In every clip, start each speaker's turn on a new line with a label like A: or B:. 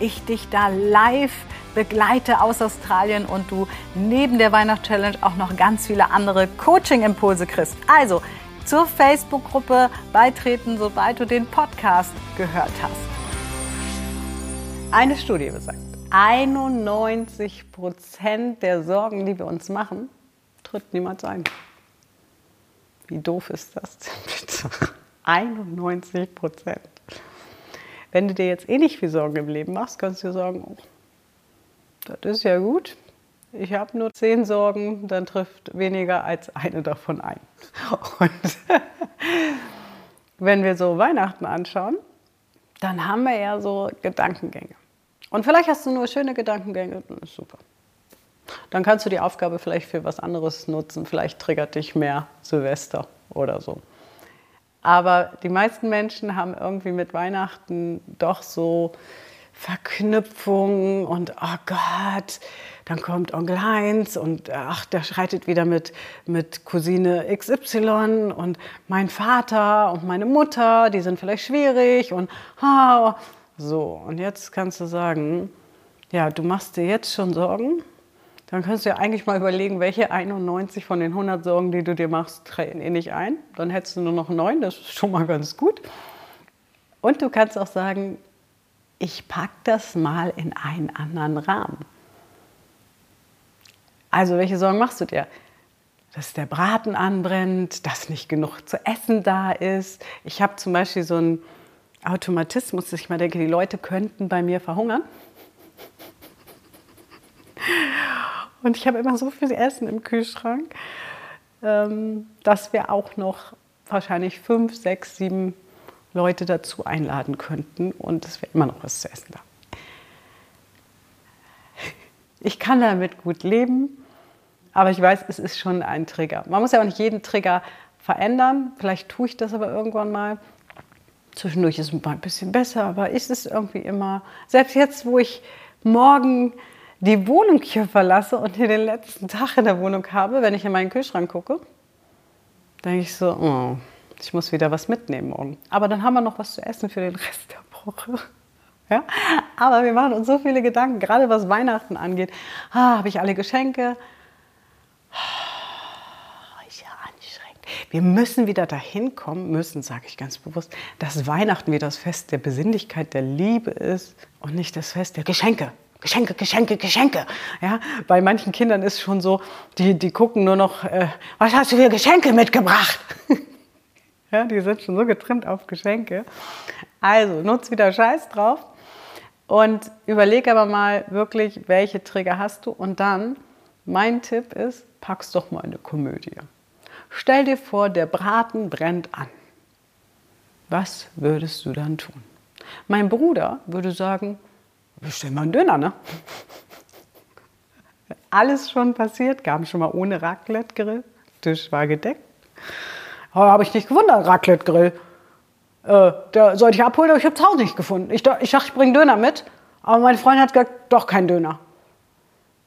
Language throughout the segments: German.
A: ich dich da live begleite aus Australien und du neben der Weihnachtschallenge auch noch ganz viele andere Coaching-Impulse kriegst. Also zur Facebook-Gruppe beitreten, sobald du den Podcast gehört hast. Eine Studie besagt, 91 Prozent der Sorgen, die wir uns machen, tritt niemals ein. Wie doof ist das denn bitte? 91 Prozent. Wenn du dir jetzt eh nicht viel Sorgen im Leben machst, kannst du dir sagen, oh, das ist ja gut. Ich habe nur zehn Sorgen, dann trifft weniger als eine davon ein. Und wenn wir so Weihnachten anschauen, dann haben wir ja so Gedankengänge. Und vielleicht hast du nur schöne Gedankengänge, dann ist super. Dann kannst du die Aufgabe vielleicht für was anderes nutzen. Vielleicht triggert dich mehr Silvester oder so. Aber die meisten Menschen haben irgendwie mit Weihnachten doch so Verknüpfungen und oh Gott, dann kommt Onkel Heinz und ach, der schreitet wieder mit, mit Cousine XY und mein Vater und meine Mutter, die sind vielleicht schwierig und oh, so. Und jetzt kannst du sagen, ja, du machst dir jetzt schon Sorgen dann kannst du ja eigentlich mal überlegen, welche 91 von den 100 Sorgen, die du dir machst, treten eh nicht ein. Dann hättest du nur noch neun, das ist schon mal ganz gut. Und du kannst auch sagen, ich packe das mal in einen anderen Rahmen. Also welche Sorgen machst du dir? Dass der Braten anbrennt, dass nicht genug zu essen da ist. Ich habe zum Beispiel so einen Automatismus, dass ich mal denke, die Leute könnten bei mir verhungern. Und ich habe immer so viel Essen im Kühlschrank, ähm, dass wir auch noch wahrscheinlich fünf, sechs, sieben Leute dazu einladen könnten und es wäre immer noch was zu essen da. Ich kann damit gut leben, aber ich weiß, es ist schon ein Trigger. Man muss ja auch nicht jeden Trigger verändern. Vielleicht tue ich das aber irgendwann mal. Zwischendurch ist es mal ein bisschen besser, aber ist es irgendwie immer, selbst jetzt, wo ich morgen die Wohnung hier verlasse und hier den letzten Tag in der Wohnung habe, wenn ich in meinen Kühlschrank gucke, denke ich so, oh, ich muss wieder was mitnehmen morgen. Aber dann haben wir noch was zu essen für den Rest der Woche. Ja? Aber wir machen uns so viele Gedanken, gerade was Weihnachten angeht. Ah, habe ich alle Geschenke? Ah, ist ja anstrengend. Wir müssen wieder dahin kommen, müssen, sage ich ganz bewusst, dass Weihnachten wieder das Fest der Besinnlichkeit, der Liebe ist und nicht das Fest der Geschenke. Geschenke, Geschenke, Geschenke. Ja, bei manchen Kindern ist schon so, die, die gucken nur noch, äh, was hast du für Geschenke mitgebracht? ja, die sind schon so getrimmt auf Geschenke. Also nutz wieder Scheiß drauf und überleg aber mal wirklich, welche Trigger hast du. Und dann, mein Tipp ist, pack's doch mal eine Komödie. Stell dir vor, der Braten brennt an. Was würdest du dann tun? Mein Bruder würde sagen, bestell mal einen Döner, ne? Alles schon passiert, gab schon mal ohne Raclette-Grill. Tisch war gedeckt. Aber habe ich nicht gefunden, Raclette-Grill. Äh, da sollte ich abholen, aber ich habe es auch nicht gefunden. Ich, ich dachte, ich bringe Döner mit, aber mein Freund hat gesagt, doch kein Döner.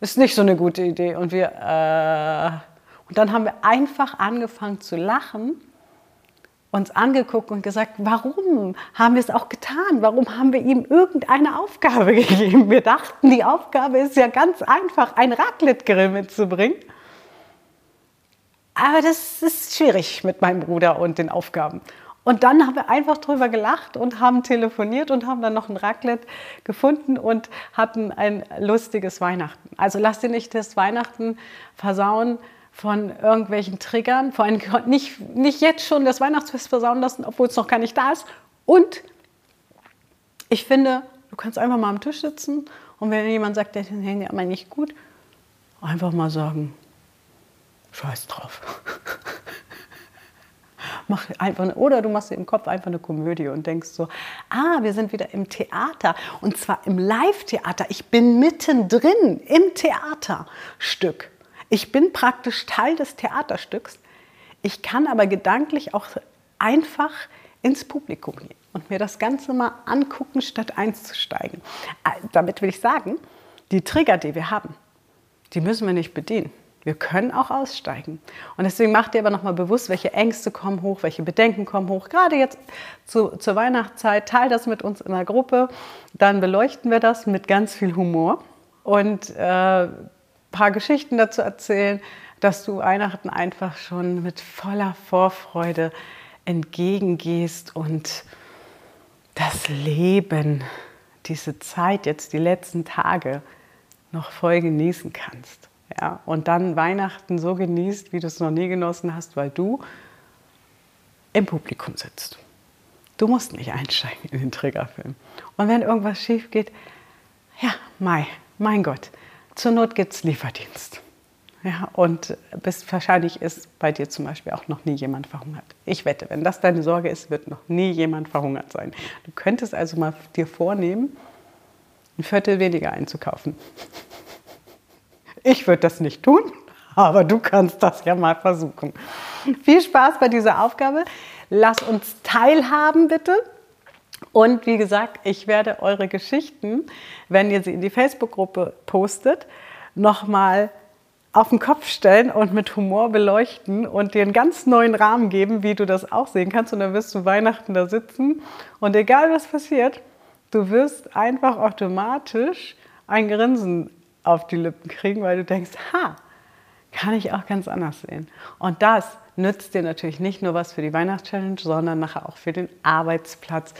A: Ist nicht so eine gute Idee. Und wir, äh, und dann haben wir einfach angefangen zu lachen uns angeguckt und gesagt, warum haben wir es auch getan? Warum haben wir ihm irgendeine Aufgabe gegeben? Wir dachten, die Aufgabe ist ja ganz einfach, ein Raclette-Grill mitzubringen. Aber das ist schwierig mit meinem Bruder und den Aufgaben. Und dann haben wir einfach drüber gelacht und haben telefoniert und haben dann noch ein Raclette gefunden und hatten ein lustiges Weihnachten. Also lass dir nicht das Weihnachten versauen von irgendwelchen Triggern, vor allem nicht, nicht jetzt schon das Weihnachtsfest versauen lassen, obwohl es noch gar nicht da ist. Und ich finde, du kannst einfach mal am Tisch sitzen und wenn jemand sagt, der hängt aber nicht gut, einfach mal sagen, scheiß drauf. mach einfach oder du machst dir im Kopf einfach eine Komödie und denkst so, ah, wir sind wieder im Theater und zwar im Live-Theater. Ich bin mittendrin im Theaterstück. Ich bin praktisch Teil des Theaterstücks. Ich kann aber gedanklich auch einfach ins Publikum gehen und mir das Ganze mal angucken, statt einzusteigen. Äh, damit will ich sagen, die Trigger, die wir haben, die müssen wir nicht bedienen. Wir können auch aussteigen. Und deswegen macht dir aber nochmal bewusst, welche Ängste kommen hoch, welche Bedenken kommen hoch. Gerade jetzt zu, zur Weihnachtszeit, teil das mit uns in der Gruppe. Dann beleuchten wir das mit ganz viel Humor und äh, paar Geschichten dazu erzählen, dass du Weihnachten einfach schon mit voller Vorfreude entgegengehst und das Leben, diese Zeit jetzt, die letzten Tage noch voll genießen kannst. Ja, und dann Weihnachten so genießt, wie du es noch nie genossen hast, weil du im Publikum sitzt. Du musst nicht einsteigen in den Triggerfilm. Und wenn irgendwas schief geht, ja, Mai, mein Gott, zur Not gibt es Lieferdienst. Ja, und bis wahrscheinlich ist bei dir zum Beispiel auch noch nie jemand verhungert. Ich wette, wenn das deine Sorge ist, wird noch nie jemand verhungert sein. Du könntest also mal dir vornehmen, ein Viertel weniger einzukaufen. Ich würde das nicht tun, aber du kannst das ja mal versuchen. Viel Spaß bei dieser Aufgabe. Lass uns teilhaben, bitte. Und wie gesagt, ich werde eure Geschichten, wenn ihr sie in die Facebook-Gruppe postet, nochmal auf den Kopf stellen und mit Humor beleuchten und dir einen ganz neuen Rahmen geben, wie du das auch sehen kannst. Und dann wirst du Weihnachten da sitzen und egal was passiert, du wirst einfach automatisch ein Grinsen auf die Lippen kriegen, weil du denkst, ha, kann ich auch ganz anders sehen. Und das nützt dir natürlich nicht nur was für die Weihnachtschallenge, sondern nachher auch für den Arbeitsplatz,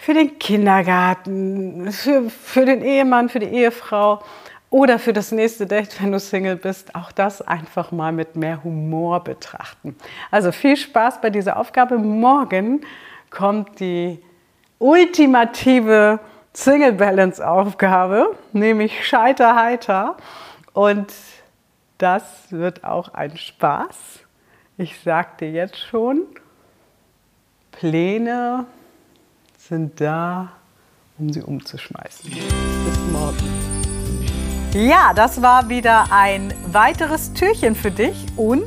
A: für den Kindergarten, für, für den Ehemann, für die Ehefrau oder für das nächste Date, wenn du Single bist. Auch das einfach mal mit mehr Humor betrachten. Also viel Spaß bei dieser Aufgabe. Morgen kommt die ultimative Single Balance Aufgabe, nämlich Scheiter heiter. Und das wird auch ein Spaß. Ich sagte jetzt schon, Pläne sind da, um sie umzuschmeißen. Bis morgen. Ja, das war wieder ein weiteres Türchen für dich und